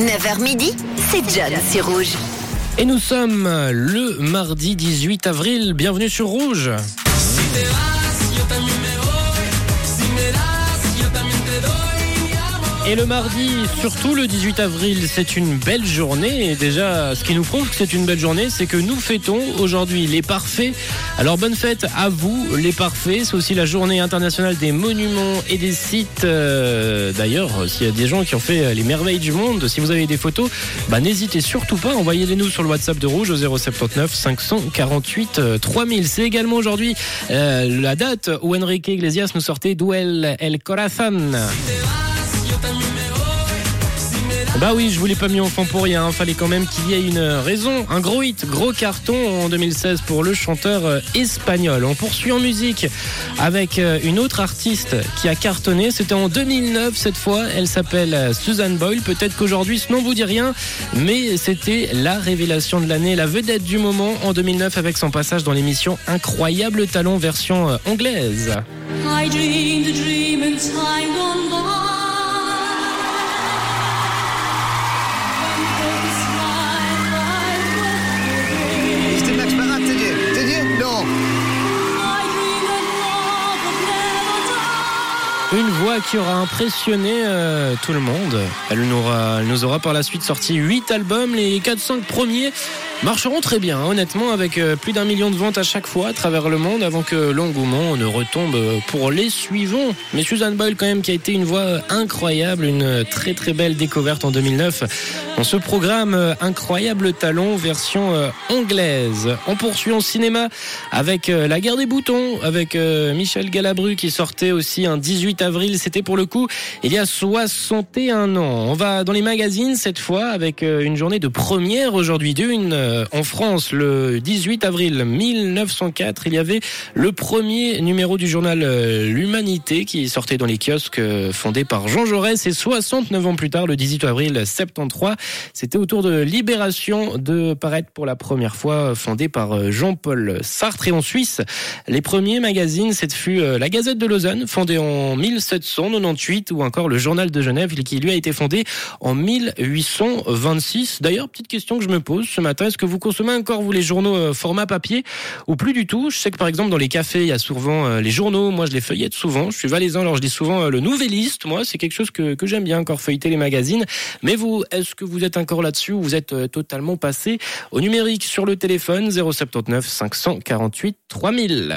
9h midi, c'est John sur Rouge. Et nous sommes le mardi 18 avril. Bienvenue sur Rouge. Et le mardi, surtout le 18 avril, c'est une belle journée. Et déjà, ce qui nous prouve que c'est une belle journée, c'est que nous fêtons aujourd'hui les parfaits. Alors bonne fête à vous, les parfaits. C'est aussi la journée internationale des monuments et des sites. Euh, D'ailleurs, s'il y a des gens qui ont fait les merveilles du monde, si vous avez des photos, bah, n'hésitez surtout pas, envoyez-les nous sur le WhatsApp de Rouge au 079 548 3000. C'est également aujourd'hui euh, la date où Enrique Iglesias nous sortait Duel El Corazon. Bah oui, je voulais pas mis enfant pour rien. Fallait quand même qu'il y ait une raison. Un gros hit, gros carton en 2016 pour le chanteur euh, espagnol. On poursuit en musique avec euh, une autre artiste qui a cartonné. C'était en 2009 cette fois. Elle s'appelle euh, Suzanne Boyle. Peut-être qu'aujourd'hui ce nom vous dit rien, mais c'était la révélation de l'année, la vedette du moment en 2009 avec son passage dans l'émission Incroyable Talent version anglaise. Une voix qui aura impressionné euh, tout le monde. Elle nous, aura, elle nous aura par la suite sorti 8 albums. Les 4-5 premiers marcheront très bien, honnêtement, avec euh, plus d'un million de ventes à chaque fois à travers le monde avant que l'engouement ne retombe pour les suivants. Mais Suzanne Boyle, quand même, qui a été une voix incroyable, une très très belle découverte en 2009 dans ce programme euh, Incroyable Talon version euh, anglaise. On poursuit en cinéma avec euh, La guerre des boutons, avec euh, Michel Galabru qui sortait aussi un 18 avril. C'était pour le coup il y a 61 ans. On va dans les magazines cette fois avec euh, une journée de première aujourd'hui d'une euh, en France le 18 avril 1904. Il y avait le premier numéro du journal euh, L'Humanité qui sortait dans les kiosques euh, fondé par Jean Jaurès et 69 ans plus tard le 18 avril 73. C'était autour de Libération de paraître pour la première fois fondé par Jean-Paul Sartre et en Suisse. Les premiers magazines, cette fut la Gazette de Lausanne fondée en 1798 ou encore le Journal de Genève qui lui a été fondé en 1826. D'ailleurs, petite question que je me pose ce matin, que vous consommez encore vous les journaux euh, format papier ou plus du tout. Je sais que par exemple dans les cafés, il y a souvent euh, les journaux, moi je les feuillette souvent, je suis valaisan alors je lis souvent euh, le Nouvelliste, moi c'est quelque chose que, j'aime bien encore feuilleter les magazines. Mais vous, est-ce que vous êtes encore là-dessus ou vous êtes totalement passé au numérique sur le téléphone? 079 548 3000